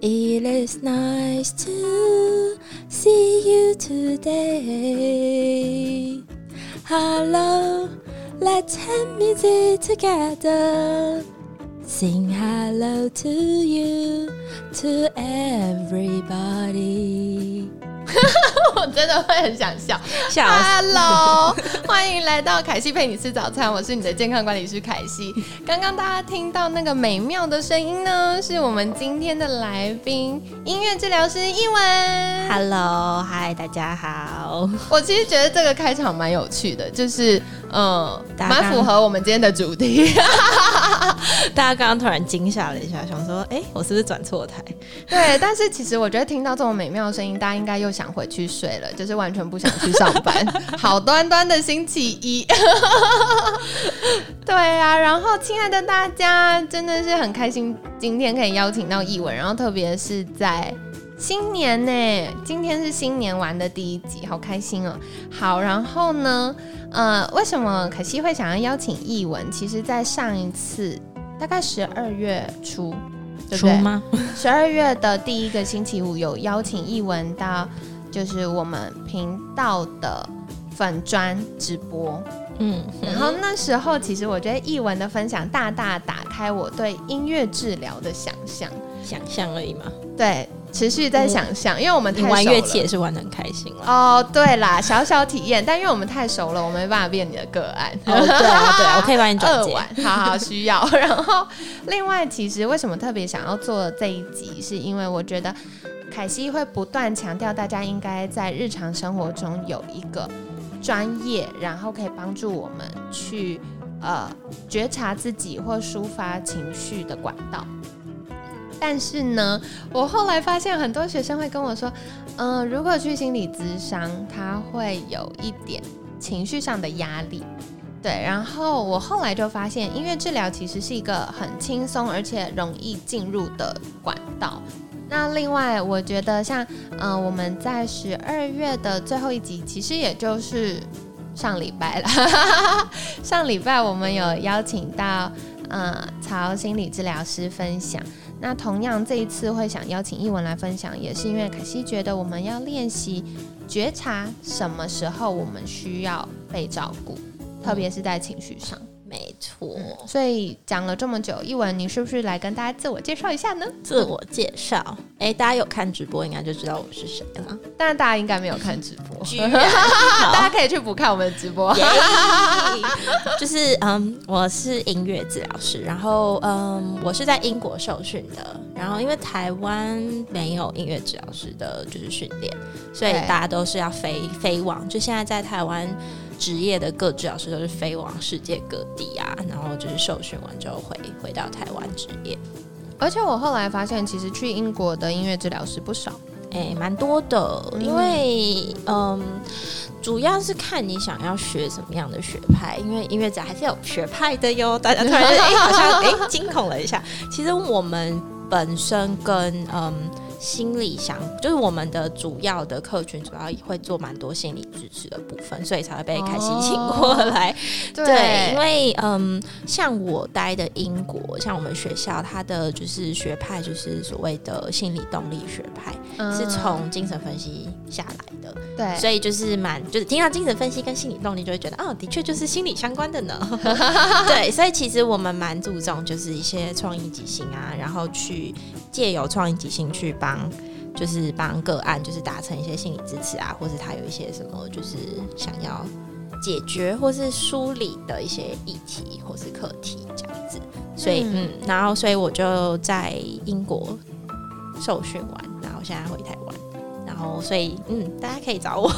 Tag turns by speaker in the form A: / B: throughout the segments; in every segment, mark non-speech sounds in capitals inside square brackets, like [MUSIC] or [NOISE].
A: It is nice to see you today. Hello, let's have music together. Sing hello to you, to everybody. [LAUGHS] 我真的会很想笑，
B: 笑死
A: Hello，[LAUGHS] 欢迎来到凯西陪你吃早餐，我是你的健康管理师凯西。刚刚大家听到那个美妙的声音呢，是我们今天的来宾，音乐治疗师一文。
B: Hello，嗨，大家好。
A: 我其实觉得这个开场蛮有趣的，就是嗯，蛮符合我们今天的主题。[LAUGHS]
B: 大家刚刚突然惊吓了一下，想说，哎、我是不是转错台？
A: 对，但是其实我觉得听到这种美妙的声音，大家应该又想回去睡了，就是完全不想去上班。[LAUGHS] 好端端的星期一，[LAUGHS] 对啊。然后，亲爱的大家，真的是很开心，今天可以邀请到译文，然后特别是在。新年呢，今天是新年玩的第一集，好开心哦！好，然后呢，呃，为什么可惜会想要邀请译文？其实，在上一次大概十二月初，对不对？
B: 吗？
A: 十二月的第一个星期五有邀请译文到，就是我们频道的粉砖直播。
B: 嗯，
A: 然后那时候其实我觉得译文的分享大大打开我对音乐治疗的想象，
B: 想象而已嘛。
A: 对，持续在想象，因为我们
B: 你
A: 太熟了
B: 玩乐器也是玩的很开心了。
A: 哦，对啦，小小体验，但因为我们太熟了，我没办法变你的个案。
B: 哦，对啊，对啊，我可以帮你转接。[LAUGHS]
A: 好好需要。然后，另外，其实为什么特别想要做这一集，是因为我觉得凯西会不断强调，大家应该在日常生活中有一个专业，然后可以帮助我们去呃觉察自己或抒发情绪的管道。但是呢，我后来发现很多学生会跟我说，嗯、如果去心理咨商，他会有一点情绪上的压力。对，然后我后来就发现，音乐治疗其实是一个很轻松而且容易进入的管道。那另外，我觉得像嗯、呃我们在十二月的最后一集，其实也就是上礼拜了。[LAUGHS] 上礼拜我们有邀请到呃曹心理治疗师分享。那同样这一次会想邀请译文来分享，也是因为可惜觉得我们要练习觉察什么时候我们需要被照顾，特别是在情绪上。
B: 没错，
A: 所以讲了这么久，一文，你是不是来跟大家自我介绍一下呢？
B: 自我介绍。哎、大家有看直播，应该就知道我是谁了。
A: 但大家应该没有看直播，[LAUGHS] 大家可以去补看我们的直播。
B: 耶 [LAUGHS] 就是嗯，我是音乐治疗师，然后嗯，我是在英国受训的，然后因为台湾没有音乐治疗师的就是训练，所以大家都是要飞飞往，就现在在台湾职业的各治疗师都是飞往世界各地啊，然后就是受训完之后回回到台湾职业，
A: 而且我后来发现，其实去英国的音乐治疗师不少。
B: 哎，蛮多的，因为嗯。主要是看你想要学什么样的学派，因为音乐家还是有学派的哟。大家突然哎、好像哎惊恐了一下。其实我们本身跟嗯心理想，就是我们的主要的客群主要会做蛮多心理支持的部分，所以才会被凯西请过来。[LAUGHS] 对，因为嗯，像我待的英国，像我们学校，它的就是学派就是所谓的心理动力学派，
A: 嗯
B: 是从精神分析下来的，
A: 对，
B: 所以就是蛮就是听到精神分析跟心理动力，就会觉得哦，的确就是心理相关的呢。[LAUGHS] 对，所以其实我们蛮注重就是一些创意即兴啊，然后去借由创意即兴去帮。就是帮个案，就是达成一些心理支持啊，或是他有一些什么，就是想要解决或是梳理的一些议题或是课题这样子。所以，
A: 嗯
B: 嗯，然后所以我就在英国受训完，然后现在回台湾。然后，所以嗯，大家可以找我，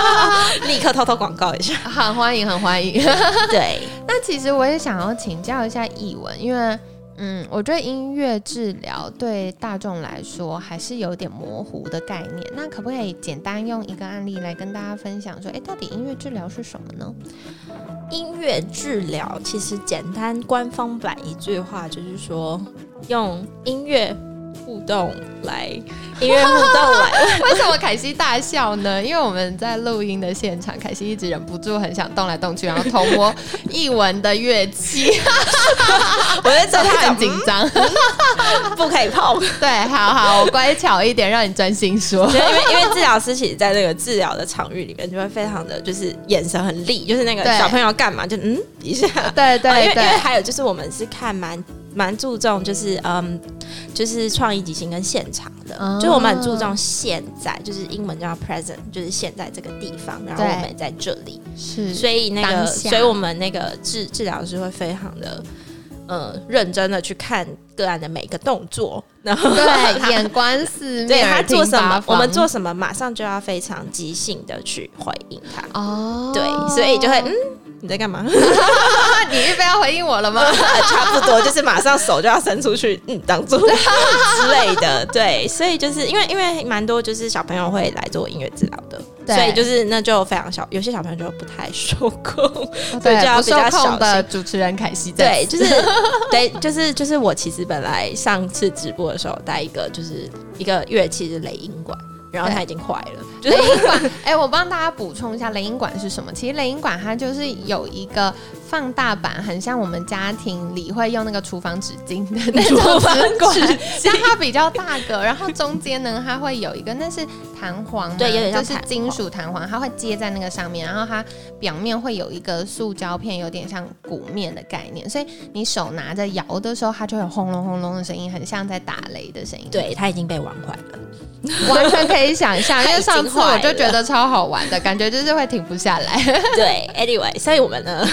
B: [LAUGHS] 立刻偷偷广告一下。
A: 很欢迎，很欢迎。[LAUGHS]
B: 对，
A: 那其实我也想要请教一下译文，因为嗯，我觉得音乐治疗对大众来说还是有点模糊的概念。那可不可以简单用一个案例来跟大家分享，说，哎，到底音乐治疗是什么呢？
B: 音乐治疗其实简单官方版一句话就是说，用音乐。互动来，[LAUGHS] 音乐互动来，[LAUGHS]
A: 为什么凯西大笑呢？因为我们在录音的现场，凯西一直忍不住很想动来动去，然后偷摸译文的乐器，[LAUGHS] 我在这他很紧张，
B: 不可以碰。
A: 对，好好，我乖巧一点，让你专心说。
B: 因为因为治疗师其实在那个治疗的场域里面，就会非常的就是眼神很厉，就是那个小朋友干嘛就嗯一下，
A: 对对，
B: 因为因为还有就是我们是看蛮。蛮注重就是嗯，就是创意即兴跟现场的，就我们很注重现在，就是英文叫 present，就是现在这个地方，然后我们也在这里，
A: 是，
B: 所以那个，所以我们那个治治疗师会非常的呃认真的去看个案的每个动作，然后
A: 对眼观四面，
B: 对他做什么，我们做什么，马上就要非常即兴的去回应他，哦，对，所以就会嗯。你在干嘛？[LAUGHS] [LAUGHS]
A: 回应我了吗？[LAUGHS]
B: 差不多，就是马上手就要伸出去，嗯，挡住 [LAUGHS] 之类的。对，所以就是因为因为蛮多就是小朋友会来做音乐治疗的，所以就是那就非常小，有些小朋友就不太受控，
A: 对，就要比较小的主持人凯西
B: 对，就是对，就是就是我其实本来上次直播的时候带一个就是一个乐器是雷音管。然后它已经坏了。
A: 雷音管，[LAUGHS] 哎，我帮大家补充一下，雷音管是什么？其实雷音管它就是有一个放大版，很像我们家庭里会用那个厨房纸巾的那种
B: 纸管，[LAUGHS]
A: 像它比较大个，然后中间呢它会有一个，那是弹簧，
B: 对，有点像
A: 就是金属弹簧，它会接在那个上面，然后它表面会有一个塑胶片，有点像鼓面的概念，所以你手拿着摇的时候，它就有轰隆轰隆的声音，很像在打雷的声音。
B: 对，它已经被玩坏了。[LAUGHS]
A: 完全可以想象，[LAUGHS] 因为上次我就觉得超好玩的感觉，就是会停不下来。
B: 对，Anyway，所以我们呢，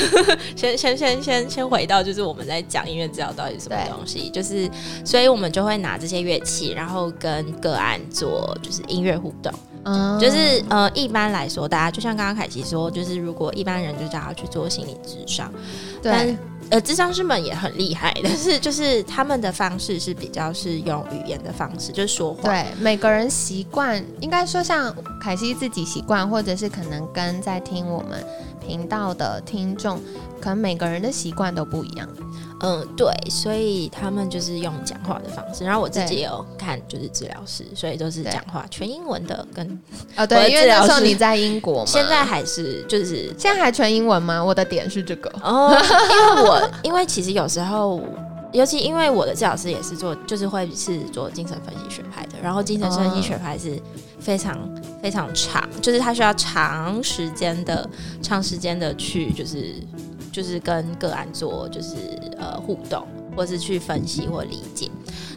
B: 先先先先先回到，就是我们在讲音乐治疗到底什么东西，就是所以我们就会拿这些乐器，然后跟个案做就是音乐互动。嗯，就是呃，一般来说，大家就像刚刚凯奇说，就是如果一般人就叫他去做心理智商，
A: 对。
B: 呃，智商师们也很厉害，[LAUGHS] 但是就是他们的方式是比较是用语言的方式，就是说话。
A: 对，每个人习惯，应该说像凯西自己习惯，或者是可能跟在听我们频道的听众，可能每个人的习惯都不一样。
B: 嗯，对，所以他们就是用讲话的方式。然后我自己有看，就是治疗师，所以都是讲话全英文的。跟
A: 啊，对，因为那时候你在英国嘛，
B: 现在还是就是
A: 现在还全英文吗？我的点是这个
B: 哦，因为我 [LAUGHS] 因为其实有时候，尤其因为我的治疗师也是做，就是会是做精神分析学派的。然后精神分析学派是非常非常长，就是他需要长时间的、长时间的去就是。就是跟个案做，就是呃互动，或是去分析或理解。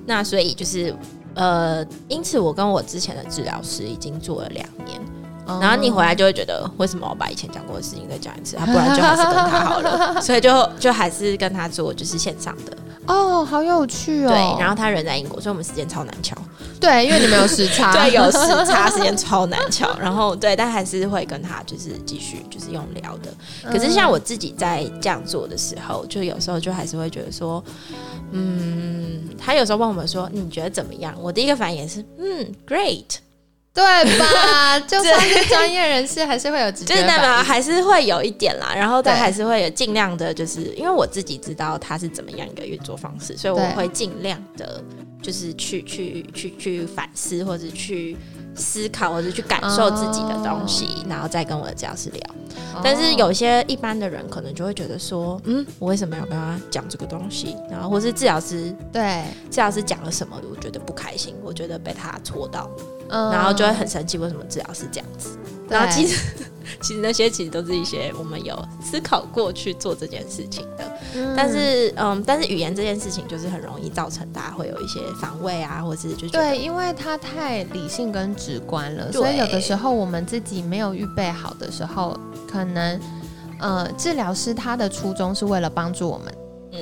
B: 那所以就是呃，因此我跟我之前的治疗师已经做了两年。然后你回来就会觉得，为什么我把以前讲过的事情再讲一次？啊，不然就还是跟他好了。[LAUGHS] 所以就就还是跟他做，就是线上的。
A: 哦，好有趣哦。
B: 对，然后他人在英国，所以我们时间超难敲。
A: 对，因为你们有时差，[LAUGHS]
B: 对，有时差，时间超难抢。然后对，但还是会跟他就是继续就是用聊的。可是像我自己在这样做的时候，就有时候就还是会觉得说，嗯，他有时候问我们说你觉得怎么样？我第一个反应是嗯，great。
A: 对吧？[LAUGHS] 就算是专业人士，还是会有直接
B: 反应，还是会有一点啦。然后，但还是会有尽量的，就是因为我自己知道他是怎么样一个运作方式，所以我会尽量的，就是去去去去反思，或者去思考，或者去感受自己的东西，然后再跟我的教师聊。但是有些一般的人可能就会觉得说，嗯，我为什么要跟他讲这个东西？然后或是治疗师
A: 对
B: 治疗师讲了什么，我觉得不开心，我觉得被他戳到。嗯然后就会很生气，为什么治疗师这样子？然后其实 [LAUGHS] 其实那些其实都是一些我们有思考过去做这件事情的。但是嗯，但是语言这件事情就是很容易造成大家会有一些防卫啊，或者是就
A: 对，因为它太理性跟直观了，所以有的时候我们自己没有预备好的时候，可能呃，治疗师他的初衷是为了帮助我们。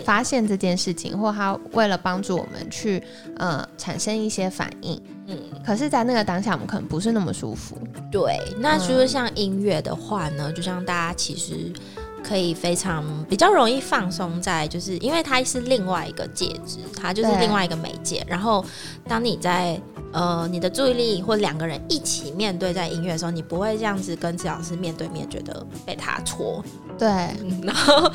A: 发现这件事情，或他为了帮助我们去呃产生一些反应，嗯，可是，在那个当下，我们可能不是那么舒服。
B: 对，那就是像音乐的话呢，就像大家其实可以非常比较容易放松在，就是因为它是另外一个介质，它就是另外一个媒介。然后当你在呃你的注意力或两个人一起面对在音乐的时候，你不会这样子跟治疗师面对面，觉得被他戳，
A: 对，
B: 然后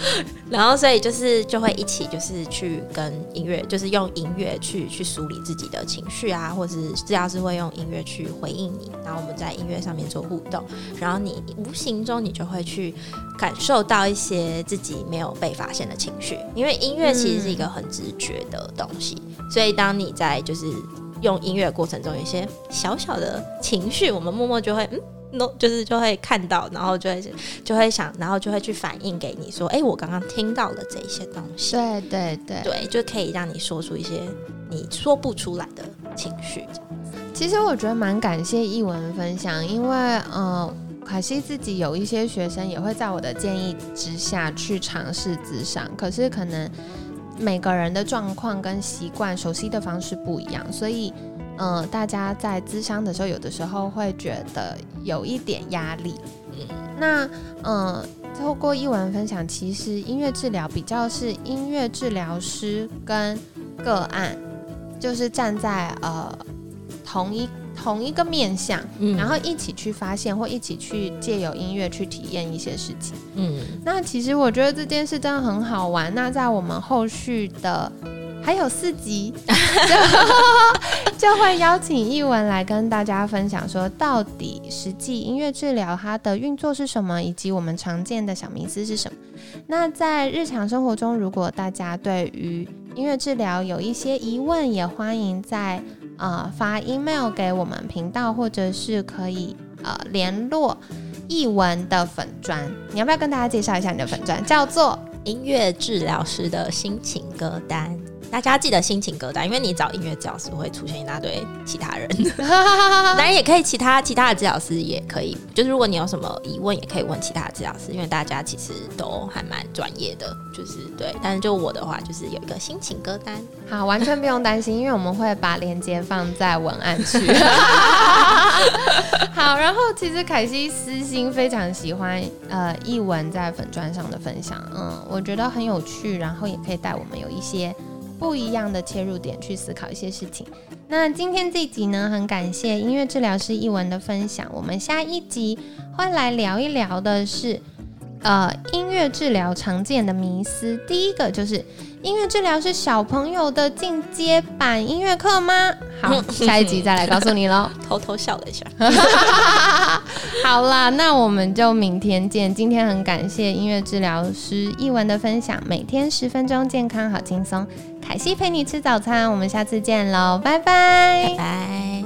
B: 然后所以就是就会一起就是去跟音乐，就是用音乐去去梳理自己的情绪啊，或者是治疗师会用音乐去回应你，然后我们在音乐上面做互动，然后你无形中你就会去感受到一些自己没有被发现的情绪，因为音乐其实是一个很直觉的东西，所以当你在就是用音乐过程中有一些小小的情绪，我们默默就会嗯。no，就是就会看到，然后就会就会想，然后就会去反映给你说，哎、我刚刚听到了这一些东西，
A: 对对对。
B: 对，就可以让你说出一些你说不出来的情绪。
A: 其实我觉得蛮感谢译文分享，因为呃，凯西自己有一些学生也会在我的建议之下去尝试咨商，可是可能每个人的状况跟习惯、熟悉的方式不一样，所以呃，大家在咨商的时候，有的时候会觉得有一点压力。
B: 嗯
A: 那呃，透过译文分享，其实音乐治疗比较是音乐治疗师跟个案，就是站在呃同一同一个面向，
B: 嗯
A: 然后一起去发现或一起去借由音乐去体验一些事情。
B: 嗯，
A: 那其实我觉得这件事真的很好玩。那在我们后续的还有四集，[LAUGHS] 就就会邀请译文来跟大家分享说，到底实际音乐治疗它的运作是什么，以及我们常见的小迷思是什么。那在日常生活中，如果大家对于音乐治疗有一些疑问，也欢迎在呃发 email 给我们频道，或者是可以呃联络译文的粉砖。你要不要跟大家介绍一下你的粉砖？叫做
B: 音乐治疗师的心情歌单。大家记得心情歌单，因为你找音乐治疗师会出现一大堆其他人，[LAUGHS] 当然也可以其他其他的治疗师也可以，就是如果你有什么疑问，也可以问其他的治疗师，因为大家其实都还蛮专业的，就是对。但是就我的话，就是有一个心情歌单，
A: 好，完全不用担心，因为我们会把链接放在文案区。[LAUGHS] 好，然后其实凯西私心非常喜欢呃译文在粉砖上的分享，嗯，我觉得很有趣，然后也可以带我们有一些不一样的切入点去思考一些事情。那今天这一集呢，很感谢音乐治疗师译文的分享，我们下一集会来聊一聊的是。呃，音乐治疗常见的迷思，第一个就是音乐治疗是小朋友的进阶版音乐课吗？好，[LAUGHS] 下一集再来告诉你喽。[LAUGHS]
B: 偷偷笑了一下。[LAUGHS]
A: 好啦，那我们就明天见。今天很感谢音乐治疗师译文的分享，每天十分钟，健康好轻松。海西陪你吃早餐，我们下次见喽，拜拜
B: 拜拜。